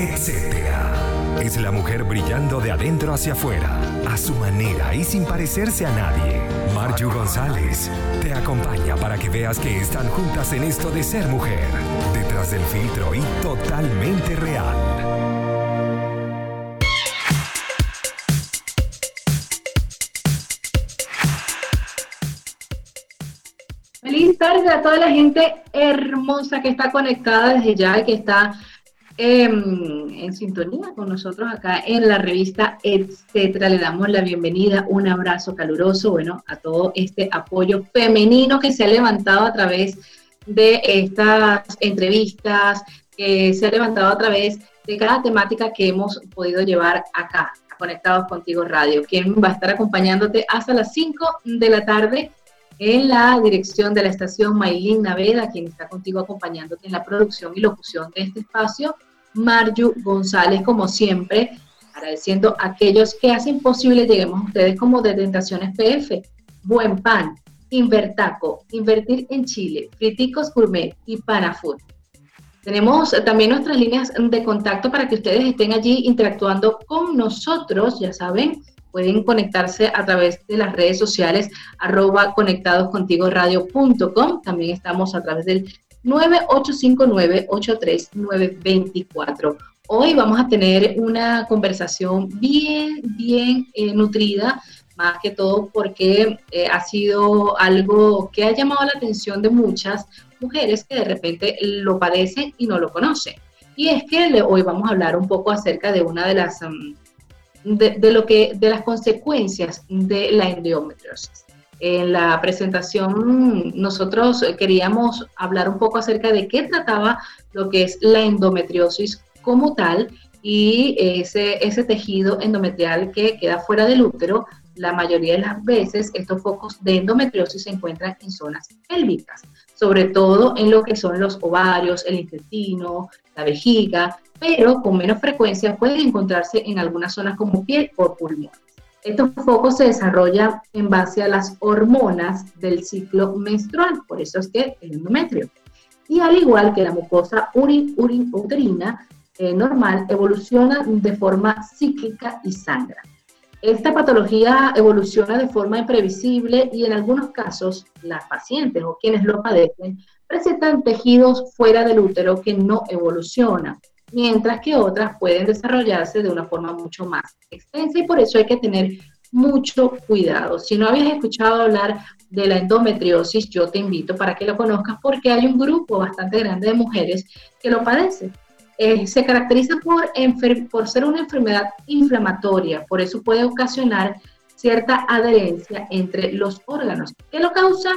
etcétera. Es la mujer brillando de adentro hacia afuera, a su manera y sin parecerse a nadie. Marju González te acompaña para que veas que están juntas en esto de ser mujer, detrás del filtro y totalmente real. Feliz tarde a toda la gente hermosa que está conectada desde ya que está em, en sintonía con nosotros acá en la revista Etcétera. Le damos la bienvenida, un abrazo caluroso, bueno, a todo este apoyo femenino que se ha levantado a través de estas entrevistas, que se ha levantado a través de cada temática que hemos podido llevar acá, Conectados Contigo Radio, quien va a estar acompañándote hasta las 5 de la tarde en la dirección de la estación Maylin Naveda, quien está contigo acompañándote en la producción y locución de este espacio, Marju González, como siempre, agradeciendo a aquellos que hacen posible lleguemos a ustedes como de Tentaciones PF, Buen Pan, Invertaco, Invertir en Chile, Friticos Gourmet y Panafood. Tenemos también nuestras líneas de contacto para que ustedes estén allí interactuando con nosotros, ya saben, pueden conectarse a través de las redes sociales arroba conectadoscontigoradio.com. También estamos a través del 9859-83924. Hoy vamos a tener una conversación bien, bien eh, nutrida, más que todo porque eh, ha sido algo que ha llamado la atención de muchas mujeres que de repente lo padecen y no lo conocen. Y es que hoy vamos a hablar un poco acerca de una de las... Mm, de, lo que, de las consecuencias de la endometriosis. En la presentación nosotros queríamos hablar un poco acerca de qué trataba lo que es la endometriosis como tal y ese, ese tejido endometrial que queda fuera del útero. La mayoría de las veces estos focos de endometriosis se encuentran en zonas pélvicas, sobre todo en lo que son los ovarios, el intestino, la vejiga, pero con menos frecuencia pueden encontrarse en algunas zonas como piel o pulmón. Estos focos se desarrollan en base a las hormonas del ciclo menstrual, por eso es que el endometrio. Y al igual que la mucosa urin, uterina eh, normal, evoluciona de forma cíclica y sangra. Esta patología evoluciona de forma imprevisible y en algunos casos las pacientes o quienes lo padecen presentan tejidos fuera del útero que no evolucionan mientras que otras pueden desarrollarse de una forma mucho más extensa y por eso hay que tener mucho cuidado. Si no habías escuchado hablar de la endometriosis, yo te invito para que lo conozcas porque hay un grupo bastante grande de mujeres que lo padecen. Eh, se caracteriza por, por ser una enfermedad inflamatoria, por eso puede ocasionar cierta adherencia entre los órganos. ¿Qué lo causa?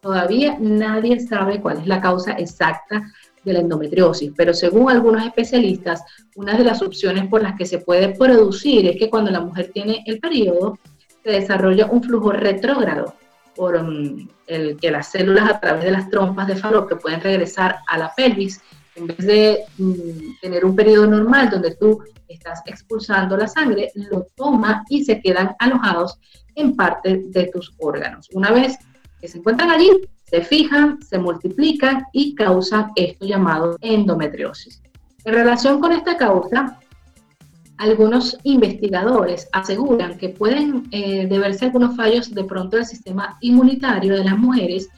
Todavía nadie sabe cuál es la causa exacta de la endometriosis, pero según algunos especialistas, una de las opciones por las que se puede producir es que cuando la mujer tiene el periodo, se desarrolla un flujo retrógrado por um, el que las células a través de las trompas de que pueden regresar a la pelvis, en vez de mm, tener un periodo normal donde tú estás expulsando la sangre, lo toma y se quedan alojados en parte de tus órganos. Una vez que se encuentran allí, se fijan, se multiplican y causan esto llamado endometriosis. En relación con esta causa, algunos investigadores aseguran que pueden eh, deberse algunos fallos de pronto del sistema inmunitario de las mujeres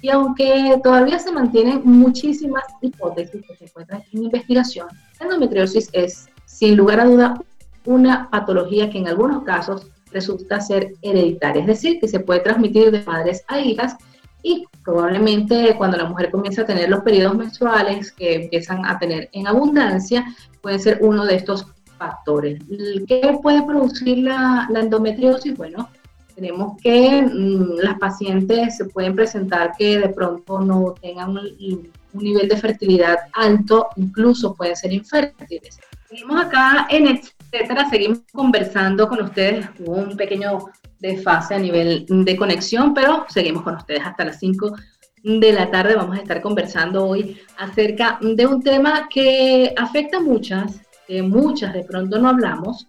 y aunque todavía se mantienen muchísimas hipótesis que se encuentran en investigación, la endometriosis es sin lugar a duda una patología que en algunos casos resulta ser hereditaria, es decir, que se puede transmitir de padres a hijas y probablemente cuando la mujer comienza a tener los periodos menstruales que empiezan a tener en abundancia, puede ser uno de estos factores. ¿Qué puede producir la, endometriosis? Bueno, tenemos que mm, las pacientes se pueden presentar que de pronto no tengan un, nivel de fertilidad alto, incluso pueden ser infértiles. Seguimos acá en etcétera. Seguimos conversando con ustedes. Hubo un pequeño desfase a nivel de conexión, pero seguimos con ustedes hasta las 5 de la tarde. Vamos a estar conversando hoy acerca de un tema que afecta a muchas, que muchas de pronto no hablamos,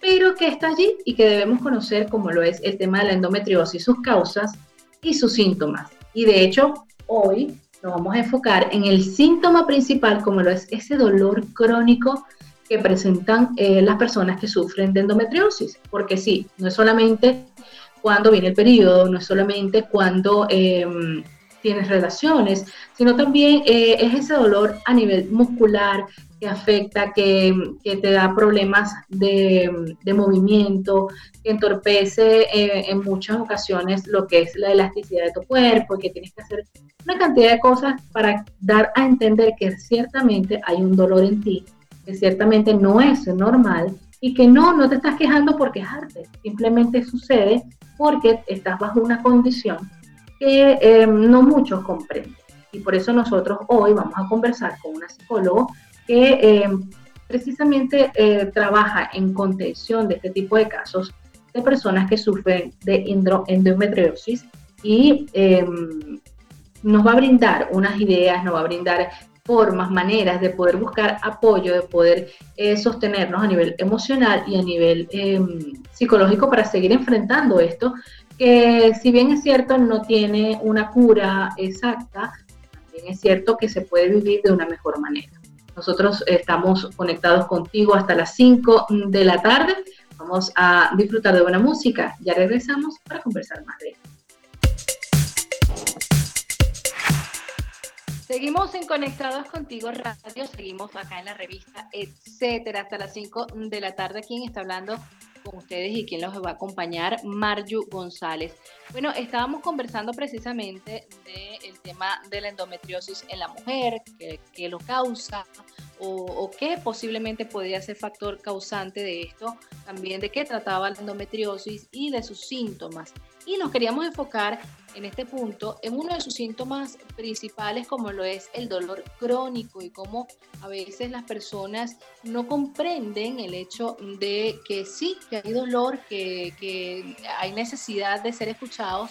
pero que está allí y que debemos conocer como lo es el tema de la endometriosis, sus causas y sus síntomas. Y de hecho, hoy nos vamos a enfocar en el síntoma principal, como lo es ese dolor crónico que presentan eh, las personas que sufren de endometriosis. Porque sí, no es solamente cuando viene el periodo, no es solamente cuando em, tienes relaciones, sino también eh, es ese dolor a nivel muscular que afecta, que, te da problemas de, movimiento, que entorpece eh, en muchas ocasiones lo que es la elasticidad de tu cuerpo, que tienes que hacer una cantidad de cosas para dar a entender que ciertamente hay un dolor en ti, que ciertamente no es normal y que no, no te estás quejando por quejarte, simplemente sucede porque estás bajo una condición que eh, no muchos comprenden. Y por eso nosotros hoy vamos a conversar con una psicóloga que eh, precisamente eh, trabaja en contención de este tipo de casos de personas que sufren de endometriosis y em, nos va a brindar unas ideas, nos va a brindar formas, maneras de poder buscar apoyo, de poder sostenernos a nivel emocional y a nivel em, psicológico para seguir enfrentando esto que si bien es cierto no tiene una cura exacta, también es cierto que se puede vivir de una mejor manera. Nosotros estamos conectados contigo hasta las 5 de la tarde. Vamos a disfrutar de buena música. Ya regresamos para conversar más de. Seguimos en Conectados Contigo Radio, seguimos acá en la revista, etcétera, hasta las 5 de la tarde. ¿Quién está hablando? Con ustedes y quien los va a acompañar, Marju González. Bueno, estábamos conversando precisamente del tema de la endometriosis en la mujer, que, lo causa o, o qué posiblemente podría ser factor causante de esto, también de qué trataba la endometriosis y de sus síntomas. Y nos queríamos enfocar en este punto en uno de sus síntomas principales como lo es el dolor crónico y cómo a veces las personas no comprenden el hecho de que sí, que hay dolor, que, hay necesidad de ser escuchados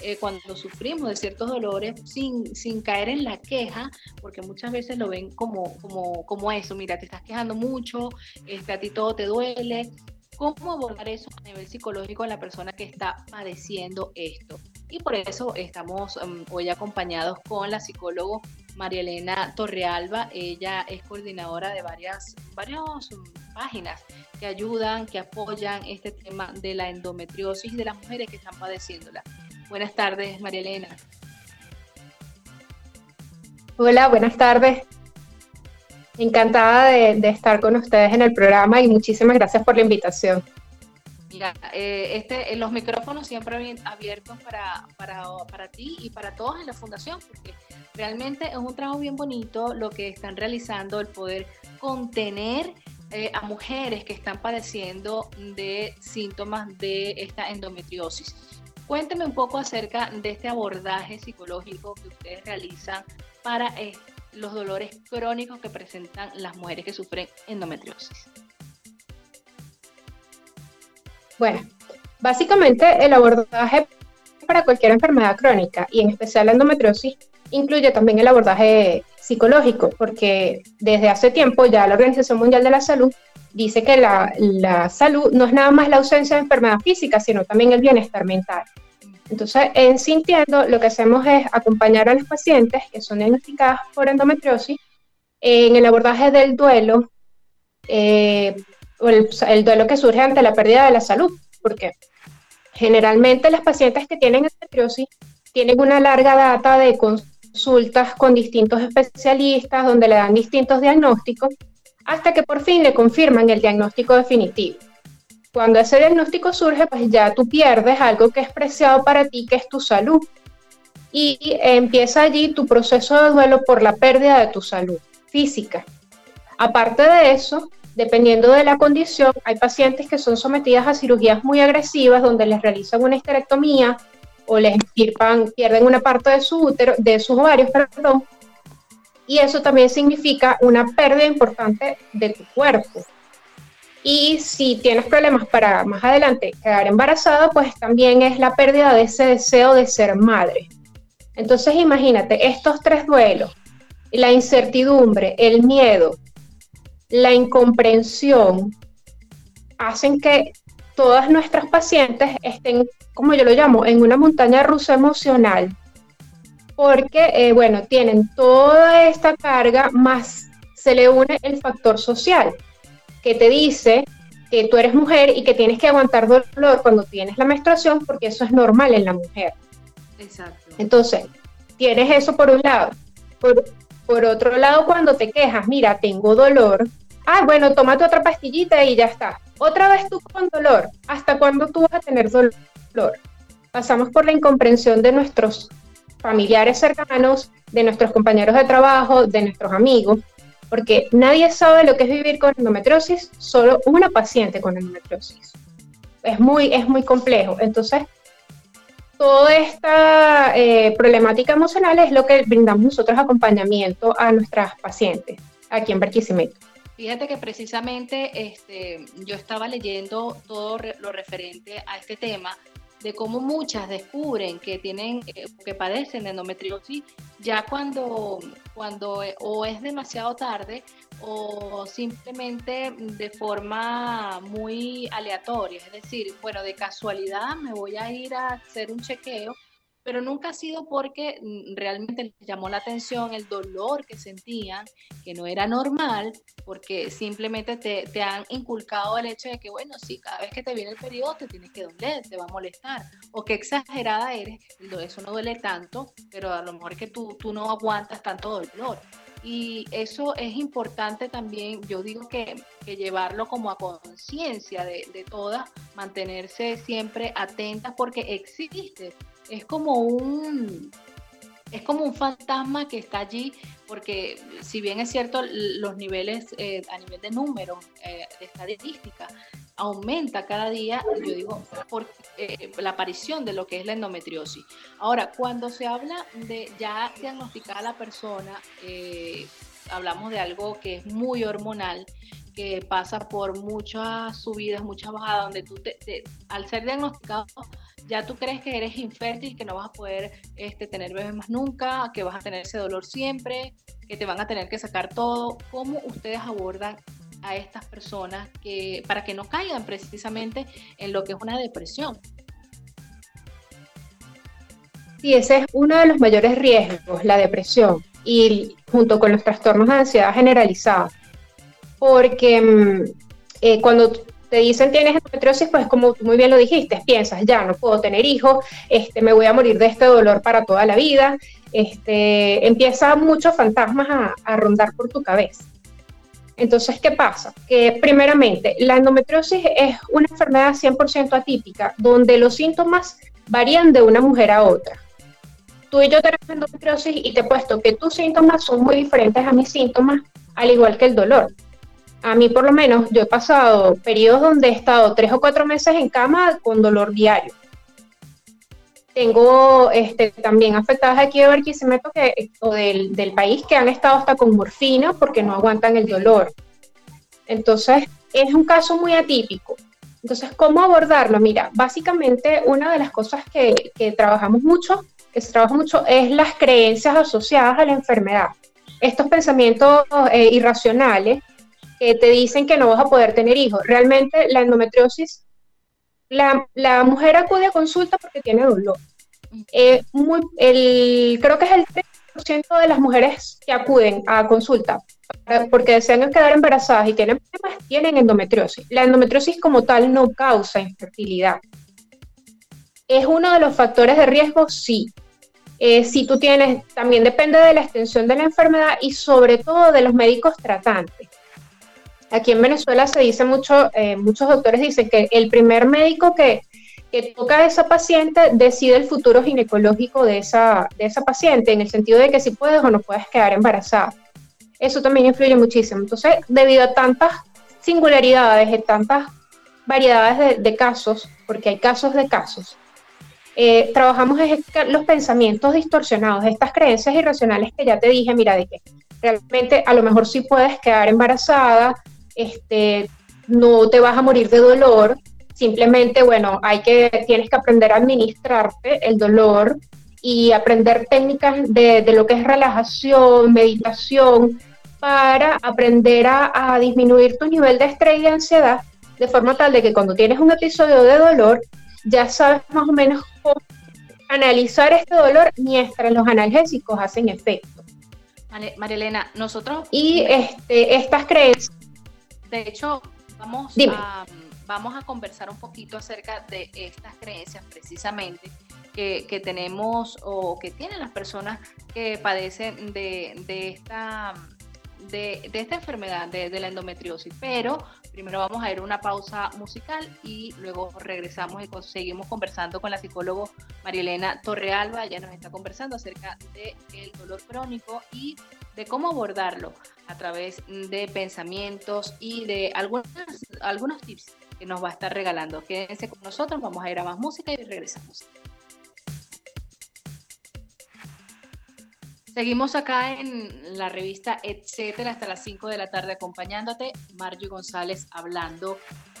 eh, cuando sufrimos de ciertos dolores sin, sin caer en la queja, porque muchas veces lo ven como, como, como eso, mira, te estás quejando mucho, este, a ti todo te duele, cómo abordar eso a nivel psicológico en la persona que está padeciendo esto. Y por eso estamos em, hoy acompañados con la psicóloga María Elena Torrealba. Ella es coordinadora de varias, varias mm, páginas que ayudan, que apoyan este tema de la endometriosis de las mujeres que están padeciéndola. Buenas tardes, María Elena. Hola, buenas tardes. Encantada de, estar con ustedes en el programa y muchísimas gracias por la invitación. Eh, este, eh, los micrófonos siempre abiertos para, para, para, ti y para todos en la fundación, porque realmente es un trabajo bien bonito lo que están realizando, el poder contener eh, a mujeres que están padeciendo de síntomas de esta endometriosis. Cuénteme un poco acerca de este abordaje psicológico que ustedes realizan para los dolores crónicos que presentan las mujeres que sufren endometriosis. Bueno, básicamente el abordaje para cualquier enfermedad crónica y en especial la endometriosis incluye también el abordaje psicológico, porque desde hace tiempo ya la Organización Mundial de la Salud dice que la, salud no es nada más la ausencia de enfermedad física, sino también el bienestar mental. Entonces, en Sintiendo, lo que hacemos es acompañar a los pacientes que son diagnosticadas por endometriosis en el abordaje del duelo, eh, el, el, duelo que surge ante la pérdida de la salud, porque generalmente las pacientes que tienen endometriosis tienen una larga data de consultas con distintos especialistas donde le dan distintos diagnósticos hasta que por fin le confirman el diagnóstico definitivo. Cuando ese diagnóstico surge, pues ya tú pierdes algo que es preciado para ti, que es tu salud. Y empieza allí tu proceso de duelo por la pérdida de tu salud física. Aparte de eso, dependiendo de la condición, hay pacientes que son sometidas a cirugías muy agresivas donde les realizan una histerectomía o les pierden una parte de su útero, de sus ovarios, perdón. Y eso también significa una pérdida importante de tu cuerpo. Y si tienes problemas para más adelante quedar embarazada, pues también es la pérdida de ese deseo de ser madre. Entonces imagínate, estos tres duelos, la incertidumbre, el miedo, la incomprensión, hacen que todas nuestras pacientes estén, como yo lo llamo, en una montaña rusa emocional, porque, eh, bueno, tienen toda esta carga más se le une el factor social, que te dice que tú eres mujer y que tienes que aguantar dolor cuando tienes la menstruación porque eso es normal en la mujer. Exacto. Entonces, tienes eso por un lado. Por, por otro lado, cuando te quejas, mira, tengo dolor, ah, bueno, tómate otra pastillita y ya está. Otra vez tú con dolor. ¿Hasta cuándo tú vas a tener dolor? Pasamos por la incomprensión de nuestros familiares cercanos, de nuestros compañeros de trabajo, de nuestros amigos, porque nadie sabe lo que es vivir con endometriosis, solo una paciente con endometriosis. Es muy, es muy complejo. Entonces, toda esta eh, problemática emocional es lo que brindamos nosotros acompañamiento a nuestras pacientes aquí en Barquisimeto. Fíjate que precisamente este, yo estaba leyendo todo lo referente a este tema de cómo muchas descubren que tienen eh, que padecen de endometriosis ya cuando cuando eh, o es demasiado tarde o simplemente de forma muy aleatoria, es decir, bueno, de casualidad me voy a ir a hacer un chequeo pero nunca ha sido porque mm, realmente les llamó la atención el dolor que sentían, que no era normal, porque simplemente te, han inculcado el hecho de que, bueno, sí, cada vez que te viene el periodo te tienes que doler, te va a molestar, o qué exagerada eres, eso no duele tanto, pero a lo mejor que tú, tú no aguantas tanto dolor. Y eso es importante también, yo digo que, llevarlo como a conciencia de, de todas, mantenerse siempre atentas porque existe es como un es como un fantasma que está allí, porque si bien es cierto, los niveles eh, a nivel de número, eh, de estadística, aumenta cada día, yo digo, por eh, la aparición de lo que es la endometriosis. Ahora, cuando se habla de ya diagnosticar a la persona, hablamos de algo que es muy hormonal, que pasa por muchas subidas, muchas bajadas, donde tú, al ser diagnosticado, ya tú crees que eres infértil, que no vas a poder este, tener bebés más nunca, que vas a tener ese dolor siempre, que te van a tener que sacar todo. ¿Cómo ustedes abordan a estas personas para que no caigan precisamente en lo que es una depresión? Sí, ese es uno de los mayores riesgos, la depresión, y junto con los trastornos de ansiedad generalizada. Porque mm, eh, cuando te dicen tienes endometriosis, pues como tú muy bien lo dijiste, piensas, ya no puedo tener hijos, este, me voy a morir de este dolor para toda la vida, este, empieza muchos fantasmas a, a rondar por tu cabeza. Entonces, ¿qué pasa? Que primeramente, la endometriosis es una enfermedad 100% atípica, donde los síntomas varían de una mujer a otra. Tú y yo tenemos endometriosis y te he puesto que tus síntomas son muy diferentes a mis síntomas, al igual que el dolor a mí por lo menos, yo he pasado periodos donde he estado tres o cuatro meses en cama con dolor diario. Tengo este, también afectadas aquí de Barquisimeto que, o del, del país que han estado hasta con morfina porque no aguantan el dolor. Entonces, es un caso muy atípico. Entonces, ¿cómo abordarlo? Mira, básicamente una de las cosas que, que trabajamos mucho, que se trabaja mucho, es las creencias asociadas a la enfermedad. Estos pensamientos eh, irracionales que te dicen que no vas a poder tener hijos. Realmente la endometriosis, la, la mujer acude a consulta porque tiene dolor. Eh, muy, el, creo que es el 3% de las mujeres que acuden a consulta porque desean quedar embarazadas y tienen problemas, tienen endometriosis. La endometriosis como tal no causa infertilidad. ¿Es uno de los factores de riesgo? Sí. Eh, si tú tienes, también depende de la extensión de la enfermedad y sobre todo de los médicos tratantes. Aquí en Venezuela se dice mucho, eh, muchos doctores dicen que el primer médico que, toca a esa paciente decide el futuro ginecológico de esa, de esa paciente, en el sentido de que si puedes o no puedes quedar embarazada. Eso también influye muchísimo. Entonces, debido a tantas singularidades y tantas variedades de, casos, porque hay casos de casos, eh, trabajamos los pensamientos distorsionados, estas creencias irracionales que ya te dije, mira, de que realmente a lo mejor sí puedes quedar embarazada, este, no te vas a morir de dolor, simplemente, bueno, hay que, tienes que aprender a administrarte el dolor y aprender técnicas de, lo que es relajación, meditación, para aprender a, disminuir tu nivel de estrés y de ansiedad, de forma tal de que cuando tienes un episodio de dolor, ya sabes más o menos cómo analizar este dolor mientras los analgésicos hacen efecto. María Elena, nosotros... Y este, estas creencias... De hecho, vamos a, vamos a conversar un poquito acerca de estas creencias precisamente que, que, tenemos o que tienen las personas que padecen de, de esta de, esta enfermedad de, la endometriosis. Pero primero vamos a ir a una pausa musical y luego regresamos y seguimos conversando con la psicóloga Marielena Torrealba. Ella nos está conversando acerca del dolor crónico y de cómo abordarlo a través de pensamientos y de algunas, algunos tips que nos va a estar regalando. Quédense con nosotros, vamos a ir a más música y regresamos. Seguimos acá en la revista Etcétera hasta las 5 de la tarde acompañándote. Marjo González hablando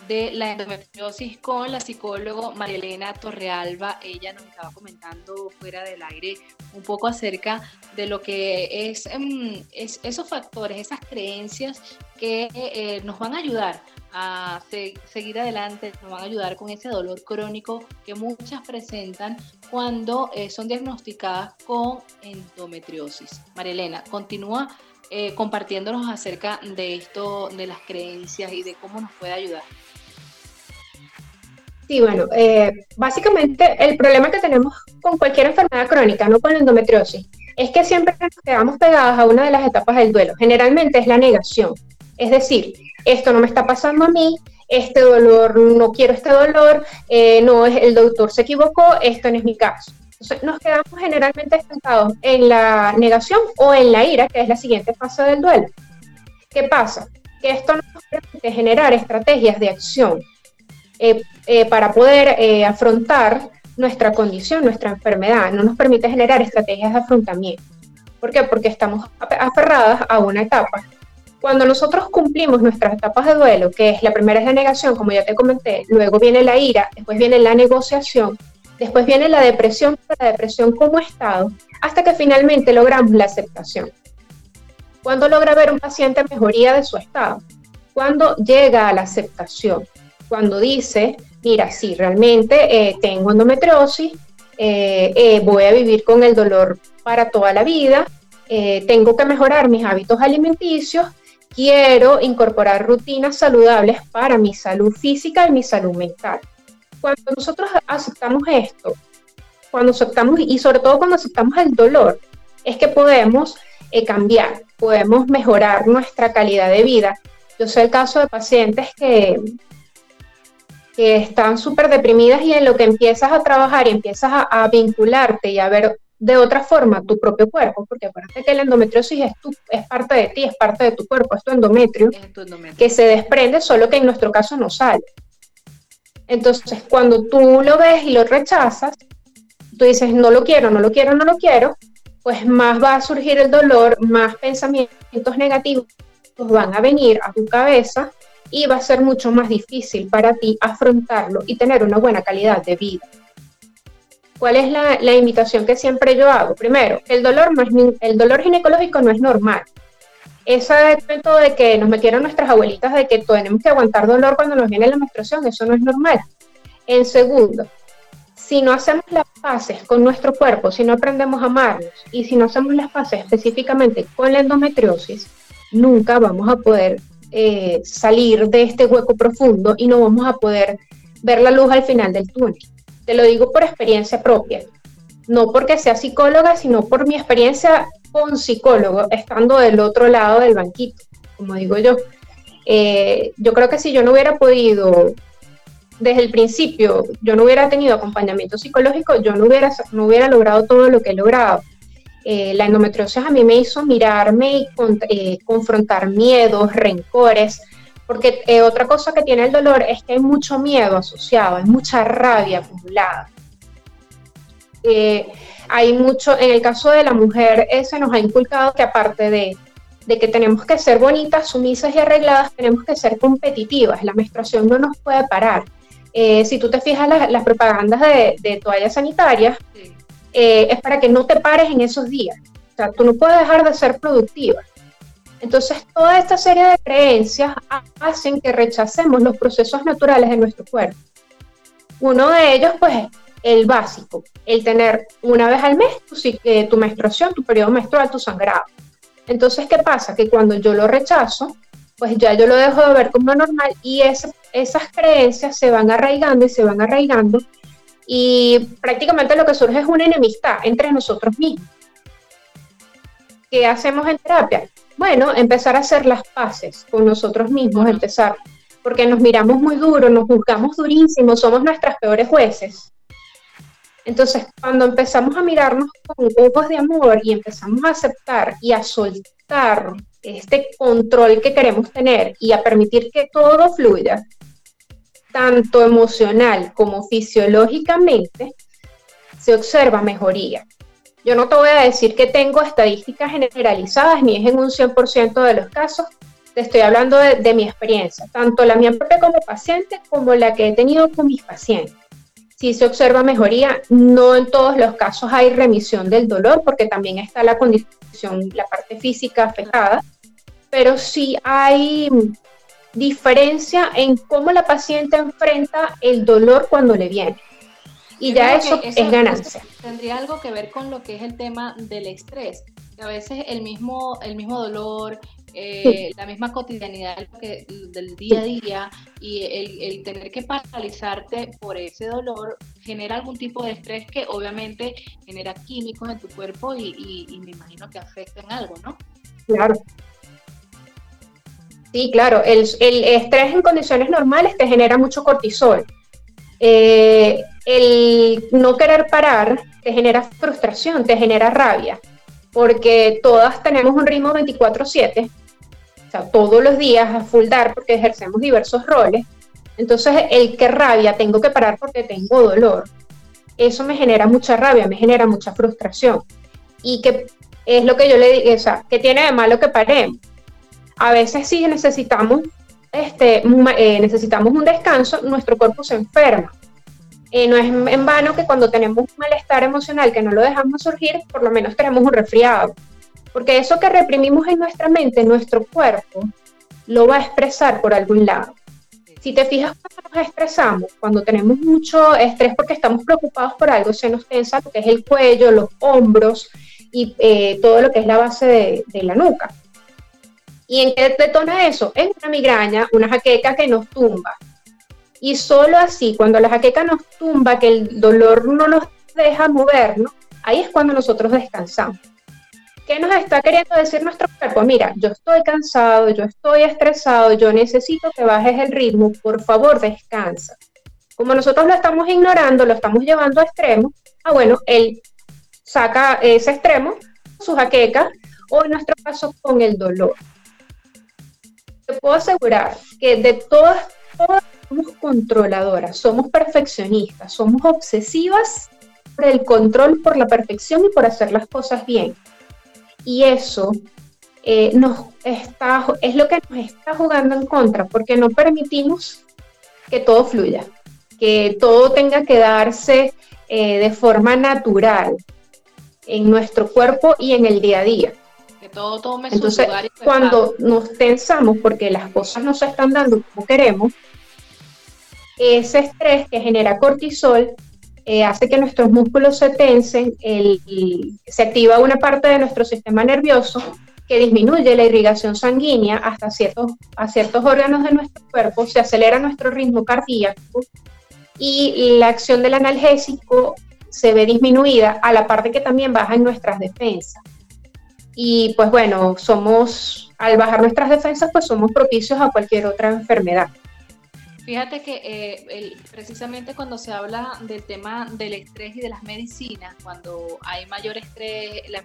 de la endometriosis con la psicóloga María Elena Torrealba. Ella nos estaba comentando fuera del aire un poco acerca de lo que es, em, esos factores, esas creencias que eh, nos van a ayudar a seguir adelante, nos van a ayudar con ese dolor crónico que muchas presentan cuando eh, son diagnosticadas con endometriosis. Marilena, continúa eh, compartiéndonos acerca de esto, de las creencias y de cómo nos puede ayudar. Sí, bueno, eh, básicamente el problema que tenemos con cualquier enfermedad crónica, no con endometriosis, es que siempre nos quedamos pegadas a una de las etapas del duelo. Generalmente es la negación. Es decir, esto no me está pasando a mí, este dolor, no quiero este dolor, eh, no el doctor se equivocó, esto no es mi caso. Entonces nos quedamos generalmente estancados en la negación o en la ira, que es la siguiente fase del duelo. ¿Qué pasa? Que esto nos permite generar estrategias de acción eh, eh, para poder afrontar nuestra condición, nuestra enfermedad, no nos permite generar estrategias de afrontamiento. ¿Por qué? Porque estamos aferradas a una etapa cuando nosotros cumplimos nuestras etapas de duelo, que es la primera es la negación, como ya te comenté, luego viene la ira, después viene la negociación, después viene la depresión, la depresión como estado, hasta que finalmente logramos la aceptación. Cuando logra ver un paciente mejoría de su estado? Cuando llega a la aceptación, cuando dice, mira, sí, realmente eh, tengo endometriosis, eh, eh, voy a vivir con el dolor para toda la vida, tengo que mejorar mis hábitos alimenticios quiero incorporar rutinas saludables para mi salud física y mi salud mental. Cuando nosotros aceptamos esto, cuando aceptamos, y sobre todo cuando aceptamos el dolor, es que podemos eh, cambiar, podemos mejorar nuestra calidad de vida. Yo sé el caso de pacientes que, que están súper deprimidas y en lo que empiezas a trabajar y empiezas a, a vincularte y a ver de otra forma tu propio cuerpo, porque acuérdate que la endometriosis es, tu, es parte de ti, es parte de tu cuerpo, es tu endometrio, que se desprende, solo que en nuestro caso no sale. Entonces, cuando tú lo ves y lo rechazas, tú dices, no lo quiero, no lo quiero, no lo quiero, pues más va a surgir el dolor, más pensamientos negativos van a venir a tu cabeza y va a ser mucho más difícil para ti afrontarlo y tener una buena calidad de vida. ¿Cuál es la, invitación que siempre yo hago? Primero, el dolor, no es, el dolor ginecológico no es normal. Ese cuento de que nos metieron nuestras abuelitas de que tenemos que aguantar dolor cuando nos viene la menstruación, eso no es normal. En segundo, si no hacemos las paces con nuestro cuerpo, si no aprendemos a amarnos y si no hacemos las paces específicamente con la endometriosis, nunca vamos a poder eh, salir de este hueco profundo y no vamos a poder ver la luz al final del túnel. Te lo digo por experiencia propia, no porque sea psicóloga, sino por mi experiencia con psicólogo, estando del otro lado del banquito, como digo yo. Eh, yo creo que si yo no hubiera podido, desde el principio, yo no hubiera tenido acompañamiento psicológico, yo no hubiera, no hubiera logrado todo lo que he logrado. Eh, la endometriosis a mí me hizo mirarme y eh, confrontar miedos, rencores, porque eh, otra cosa que tiene el dolor es que hay mucho miedo asociado, hay mucha rabia acumulada. Eh, hay mucho, en el caso de la mujer, eh, se nos ha inculcado que aparte de, que tenemos que ser bonitas, sumisas y arregladas, tenemos que ser competitivas. La menstruación no nos puede parar. si tú te fijas las, propagandas de, de, toallas sanitarias, es para que no te pares en esos días. O sea, tú no puedes dejar de ser productiva. Entonces, toda esta serie de creencias hacen que rechacemos los procesos naturales de nuestro cuerpo. Uno de ellos, pues, el básico, el tener una vez al mes tu, eh, tu menstruación, tu periodo menstrual, tu sangrado. Entonces, ¿qué pasa? Que cuando yo lo rechazo, pues ya yo lo dejo de ver como normal y esas creencias se van arraigando y se van arraigando y prácticamente lo que surge es una enemistad entre nosotros mismos. ¿Qué hacemos en terapia? Bueno, empezar a hacer las paces con nosotros mismos, empezar, porque nos miramos muy duro, nos juzgamos durísimo, somos nuestras peores jueces. Entonces, cuando empezamos a mirarnos con ojos de amor y empezamos a aceptar y a soltar este control que queremos tener y a permitir que todo fluya, tanto emocional como fisiológicamente, se observa mejoría. Yo no te voy a decir que tengo estadísticas generalizadas, ni es en un 100% de los casos, te estoy hablando de, de, mi experiencia, tanto la mía propia como paciente como la que he tenido con mis pacientes sí se observa mejoría. No en todos los casos hay remisión del dolor, porque también está la condición, la parte física afectada, pero sí hay diferencia en cómo la paciente enfrenta el dolor cuando le viene. Y ya eso, es ganancia. tendría algo que ver con lo que es el tema del estrés. A veces el mismo, el mismo dolor, eh, la misma cotidianidad del día a día y el, tener que paralizarte por ese dolor genera algún tipo de estrés que obviamente genera químicos en tu cuerpo y, me imagino que afecten algo, ¿no? Claro. Sí, claro, el, estrés en condiciones normales te genera mucho cortisol. Eh, el no querer parar te genera frustración, te genera rabia, porque todas tenemos un ritmo 24/7 sea, todos los días a full dar porque ejercemos diversos roles. Entonces, el que rabia, tengo que parar porque tengo dolor, eso me genera mucha rabia, me genera mucha frustración. Y que es lo que yo le digo, o sea, que tiene de malo que paremos. A veces sí necesitamos, este, eh, necesitamos un descanso, nuestro cuerpo se enferma. Eh, no es en vano que cuando tenemos un malestar emocional que no lo dejamos surgir, por lo menos tenemos un resfriado. Porque eso que reprimimos en nuestra mente, nuestro cuerpo, lo va a expresar por algún lado. Si te fijas cuando nos estresamos, cuando tenemos mucho estrés porque estamos preocupados por algo, se nos tensa lo que es el cuello, los hombros y eh, todo lo que es la base de, de la nuca. ¿Y en qué detona eso? Es una migraña, una jaqueca que nos tumba. Y solo así, cuando la jaqueca nos tumba, que el dolor no nos deja movernos, ahí es cuando nosotros descansamos. ¿Qué nos está queriendo decir nuestro cuerpo? Mira, yo estoy cansado, yo estoy estresado, yo necesito que bajes el ritmo, por favor, descansa. Como nosotros lo estamos ignorando, lo estamos llevando a extremo, ah, bueno, él saca ese extremo, su jaqueca, o en nuestro caso con el dolor. Te puedo asegurar que de todas, todas somos controladoras, somos perfeccionistas, somos obsesivas por el control, por la perfección y por hacer las cosas bien. Y eso eh, nos está, es lo que nos está jugando en contra, porque no permitimos que todo fluya, que todo tenga que darse eh, de forma natural en nuestro cuerpo y en el día a día. Que todo tome Entonces, su lugar cuando nos tensamos porque las cosas no se están dando como queremos, ese estrés que genera cortisol eh, hace que nuestros músculos se tensen, se activa una parte de nuestro sistema nervioso que disminuye la irrigación sanguínea hasta ciertos, a ciertos órganos de nuestro cuerpo, se acelera nuestro ritmo cardíaco y la acción del analgésico se ve disminuida a la parte que también baja en nuestras defensas. Y pues bueno, somos, al bajar nuestras defensas, pues somos propicios a cualquier otra enfermedad. Fíjate que eh, precisamente cuando se habla del tema del estrés y de las medicinas, cuando hay mayor estrés, las,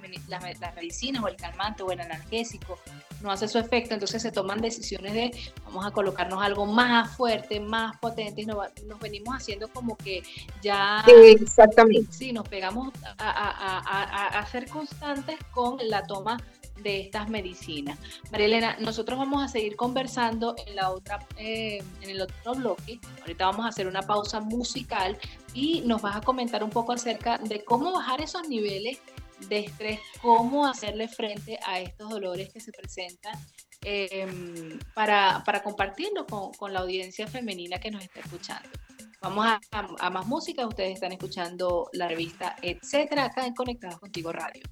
medicinas o el calmante o el analgésico no hace su efecto, entonces se toman decisiones de vamos a colocarnos algo más fuerte, más potente y nos, venimos haciendo como que ya... exactamente. Sí, nos pegamos a, a ser constantes con la toma de estas medicinas. María Elena, nosotros vamos a seguir conversando en, la otra, eh, en el otro bloque. Ahorita vamos a hacer una pausa musical y nos vas a comentar un poco acerca de cómo bajar esos niveles de estrés, cómo hacerle frente a estos dolores que se presentan em, para, para, compartirlo con, con la audiencia femenina que nos está escuchando. Vamos a, más música. Ustedes están escuchando la revista Etcétera acá en Conectados Contigo Radio.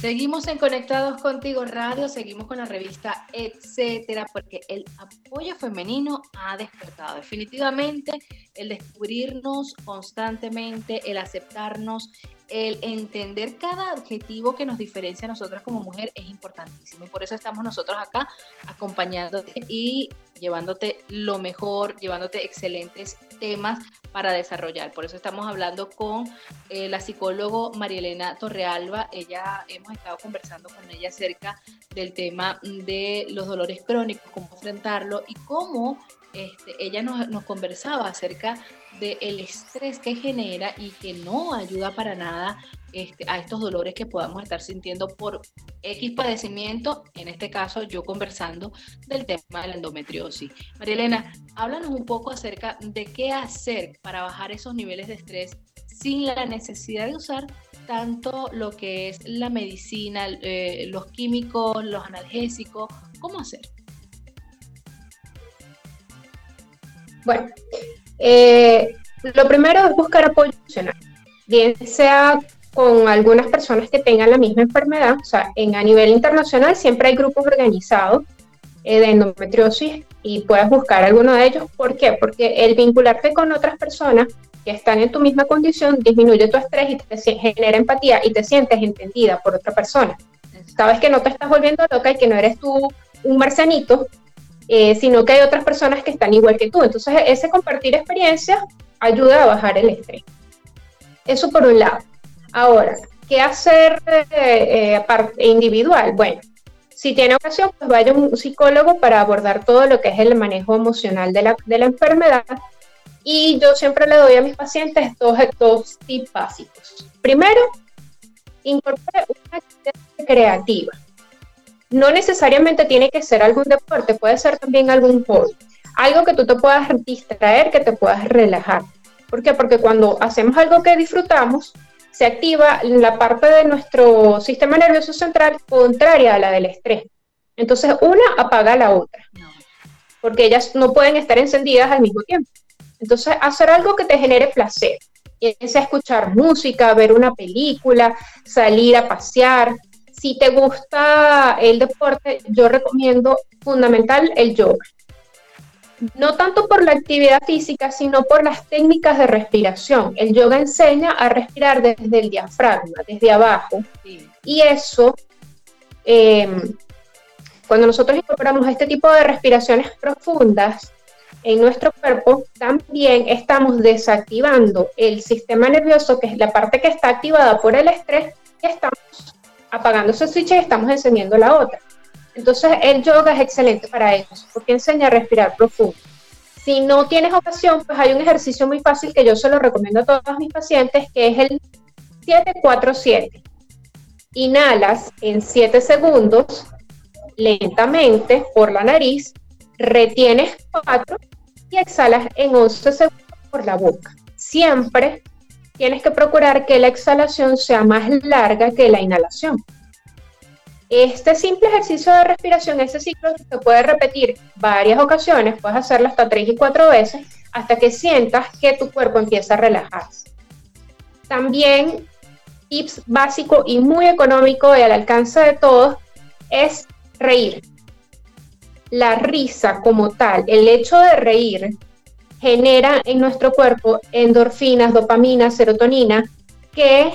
Seguimos en Conectados Contigo Radio, seguimos con la revista Etcétera, porque el apoyo femenino ha despertado. Definitivamente, el descubrirnos constantemente, el aceptarnos, el entender cada adjetivo que nos diferencia a nosotras como mujer es importantísimo. Y por eso estamos nosotros acá acompañándote y llevándote lo mejor, llevándote excelentes temas para desarrollar. Por eso estamos hablando con eh, la psicólogo Marielena Torrealba. Ella hemos estado conversando con ella acerca del tema de los dolores crónicos, cómo enfrentarlo y cómo este, ella nos, conversaba acerca del estrés que genera y que no ayuda para nada este, a estos dolores que podamos estar sintiendo por X padecimiento, en este caso yo conversando del tema de la endometriosis. María Elena, háblanos un poco acerca de qué hacer para bajar esos niveles de estrés sin la necesidad de usar tanto lo que es la medicina, eh, los químicos, los analgésicos, ¿cómo hacer? Bueno, eh, lo primero es buscar apoyo emocional, bien sea con algunas personas que tengan la misma enfermedad, o sea, en, a nivel internacional siempre hay grupos organizados eh, de endometriosis y puedes buscar alguno de ellos. ¿Por qué? Porque el vincularte con otras personas que están en tu misma condición disminuye tu estrés y te genera empatía y te sientes entendida por otra persona. Sabes que no te estás volviendo loca y que no eres tú un marcianito eh, sino que hay otras personas que están igual que tú. Entonces, ese compartir experiencias ayuda a bajar el estrés. Eso por un lado. Ahora, ¿qué hacer eh, individual? Bueno, si tiene ocasión, pues vaya un psicólogo para abordar todo lo que es el manejo emocional de la, de la enfermedad. Y yo siempre le doy a mis pacientes dos, dos tips básicos. Primero, incorpore una actividad creativa. No necesariamente tiene que ser algún deporte, puede ser también algún hobby. Algo que tú te puedas distraer, que te puedas relajar. ¿Por qué? Porque cuando hacemos algo que disfrutamos, se activa la parte de nuestro sistema nervioso central contraria a la del estrés. Entonces, una apaga a la otra, porque ellas no pueden estar encendidas al mismo tiempo. Entonces, hacer algo que te genere placer, es escuchar música, ver una película, salir a pasear, si te gusta el deporte, yo recomiendo fundamental el yoga. No tanto por la actividad física, sino por las técnicas de respiración. El yoga enseña a respirar desde el diafragma, desde abajo. Y eso, em, cuando nosotros incorporamos este tipo de respiraciones profundas en nuestro cuerpo, también estamos desactivando el sistema nervioso, que es la parte que está activada por el estrés, y estamos apagando ese switch y estamos encendiendo la otra. Entonces el yoga es excelente para eso, porque enseña a respirar profundo. Si no tienes ocasión, pues hay un ejercicio muy fácil que yo se lo recomiendo a todos mis pacientes, que es el 747. Inhalas en 7 segundos, lentamente por la nariz, retienes 4 y exhalas en 11 segundos por la boca. Siempre tienes que procurar que la exhalación sea más larga que la inhalación. Este simple ejercicio de respiración, ese ciclo se puede repetir varias ocasiones, puedes hacerlo hasta tres y cuatro veces, hasta que sientas que tu cuerpo empieza a relajarse. También, tips básico y muy económico y al alcance de todos, es reír. La risa como tal, el hecho de reír, genera en nuestro cuerpo endorfinas, dopamina, serotonina, que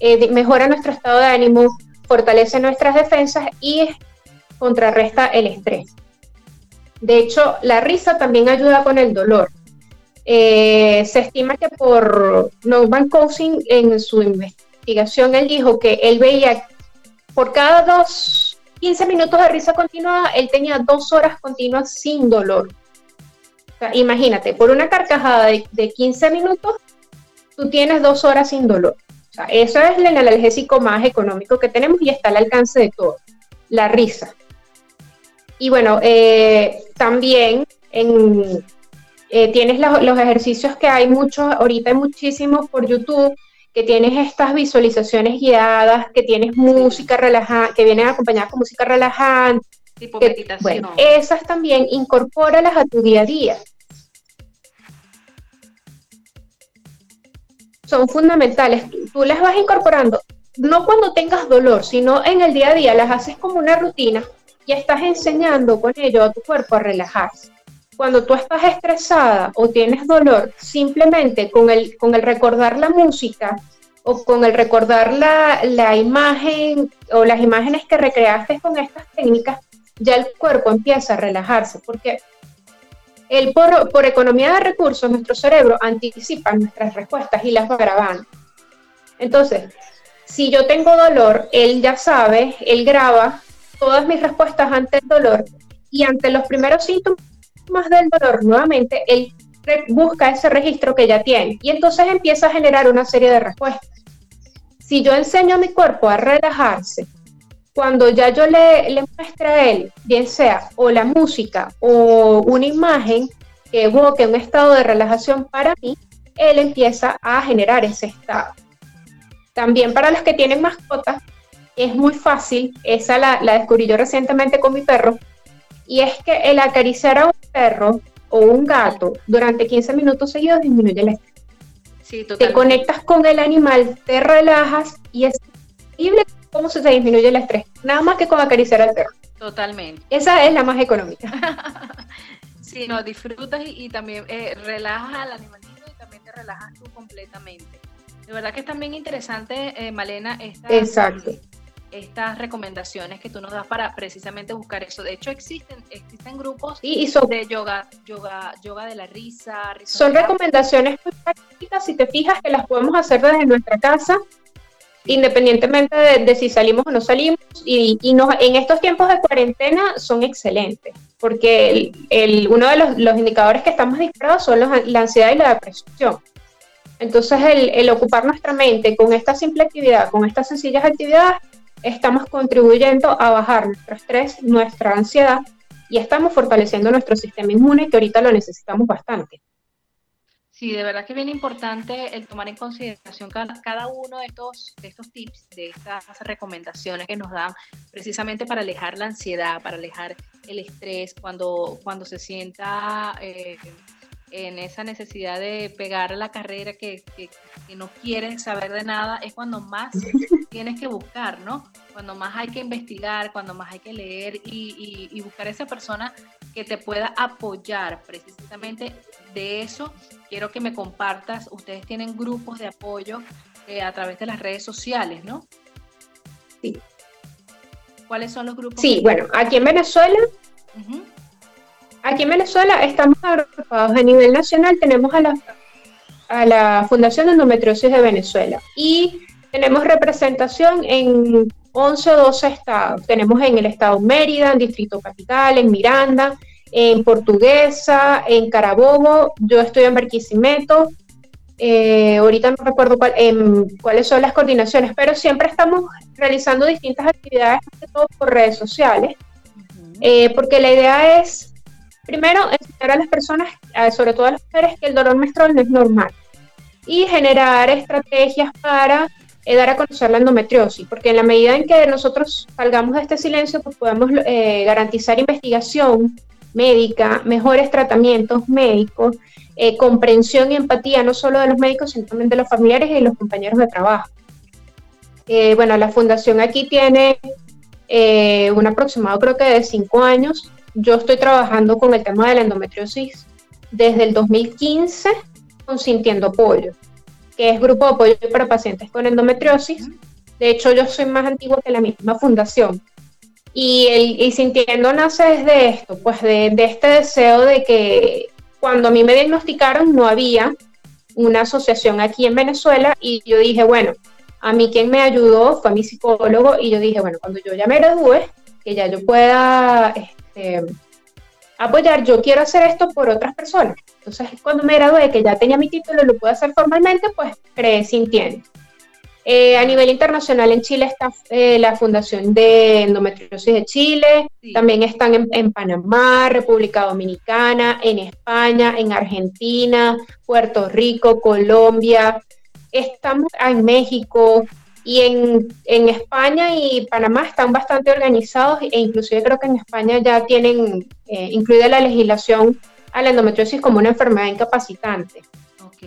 eh, mejora nuestro estado de ánimo, fortalece nuestras defensas y contrarresta el estrés. De hecho, la risa también ayuda con el dolor. Eh, se estima que por Norman Cousin en su investigación, él dijo que él veía por cada dos 15 minutos de risa continua, él tenía dos horas continuas sin dolor imagínate, por una carcajada de, 15 minutos, tú tienes dos horas sin dolor. eso es el analgésico más económico que tenemos y está al alcance de todo. La risa. Y bueno, eh, también eh, tienes los, ejercicios que hay muchos, ahorita hay muchísimos por YouTube, que tienes estas visualizaciones guiadas, que tienes música relajante, que vienen acompañadas con música relajante, Tipo meditación. Bueno, esas también incorpóralas a tu día a día. son fundamentales. Tú las vas incorporando, no cuando tengas dolor, sino en el día a día, las haces como una rutina y estás enseñando con ello a tu cuerpo a relajarse. Cuando tú estás estresada o tienes dolor, simplemente con el, con el recordar la música o con el recordar la, la imagen o las imágenes que recreaste con estas técnicas, ya el cuerpo empieza a relajarse, porque el por, por economía de recursos, nuestro cerebro anticipa nuestras respuestas y las va grabando. Entonces, si yo tengo dolor, él ya sabe, él graba todas mis respuestas ante el dolor y ante los primeros síntomas del dolor, nuevamente, él busca ese registro que ya tiene y entonces empieza a generar una serie de respuestas. Si yo enseño a mi cuerpo a relajarse, cuando ya yo le, le muestre a él, bien sea o la música o una imagen que evoque un estado de relajación para mí, él empieza a generar ese estado. También para los que tienen mascotas, es muy fácil, esa la, la descubrí yo recientemente con mi perro, y es que el acariciar a un perro o un gato durante 15 minutos seguidos disminuye el estrés. Sí, te conectas con el animal, te relajas y es increíble cómo se disminuye el estrés, nada más que con acariciar al perro. Totalmente. Esa es la más económica. sí, no, disfrutas y, también eh, relajas al animalito y también te relajas tú completamente. De verdad que es también interesante, eh, Malena, esta, Exacto. estas recomendaciones que tú nos das para precisamente buscar eso. De hecho, existen, existen grupos de yoga, yoga, yoga de la risa. son recomendaciones muy prácticas, si te fijas, que las podemos hacer desde nuestra casa independientemente de, si salimos o no salimos, y, en estos tiempos de cuarentena son excelentes, porque el, uno de los, indicadores que estamos disparados son la ansiedad y la depresión. Entonces, el, ocupar nuestra mente con esta simple actividad, con estas sencillas actividades, estamos contribuyendo a bajar nuestro estrés, nuestra ansiedad, y estamos fortaleciendo nuestro sistema inmune, que ahorita lo necesitamos bastante. Sí, de verdad que es bien importante el tomar en consideración cada, uno de estos, de estos tips, de estas recomendaciones que nos dan precisamente para alejar la ansiedad, para alejar el estrés, cuando, cuando se sienta eh, en esa necesidad de pegar la carrera que, que, no quieres saber de nada, es cuando más tienes que buscar, ¿no? Cuando más hay que investigar, cuando más hay que leer y, y, y buscar esa persona que te pueda apoyar precisamente de eso. Quiero que me compartas, ustedes tienen grupos de apoyo eh, a través de las redes sociales, ¿no? Sí. ¿Cuáles son los grupos? Sí, bueno, aquí en Venezuela, aquí en Venezuela estamos agrupados a nivel nacional, tenemos a la, a la Fundación de Endometriosis de Venezuela y tenemos representación en 11 o 12 estados. Tenemos en el estado Mérida, en Distrito Capital, en Miranda, en Portuguesa, en Carabobo, yo estoy en Barquisimeto, eh, ahorita no recuerdo cuáles son las coordinaciones, pero siempre estamos realizando distintas actividades, sobre todo por redes sociales, eh, porque la idea es, primero, enseñar a las personas, sobre todo a las mujeres, que el dolor menstrual no es normal y generar estrategias para eh, dar a conocer la endometriosis, porque en la medida en que nosotros salgamos de este silencio, pues podemos garantizar investigación médica, mejores tratamientos médicos, eh, comprensión y empatía no solo de los médicos, sino también de los familiares y los compañeros de trabajo. Eh, bueno, la fundación aquí tiene eh, un aproximado creo que de cinco años. Yo estoy trabajando con el tema de la endometriosis desde el 2015 con Sintiendo Apoyo, que es grupo de apoyo para pacientes con endometriosis. De hecho, yo soy más antigua que la misma fundación. Y, el, sintiendo nace desde esto, pues de, este deseo de que cuando a mí me diagnosticaron no había una asociación aquí en Venezuela y yo dije, bueno, a mí quien me ayudó fue mi psicólogo y yo dije, bueno, cuando yo ya me gradúe, que ya yo pueda este, apoyar, yo quiero hacer esto por otras personas. Entonces, cuando me gradué, que ya tenía mi título, lo puedo hacer formalmente, pues creé Sintiendo. Eh, a nivel internacional en Chile está eh, la Fundación de Endometriosis de Chile, también están en, Panamá, República Dominicana, en España, en Argentina, Puerto Rico, Colombia, estamos en México y en, en, España y Panamá están bastante organizados e inclusive creo que en España ya tienen eh, incluida la legislación a la endometriosis como una enfermedad incapacitante.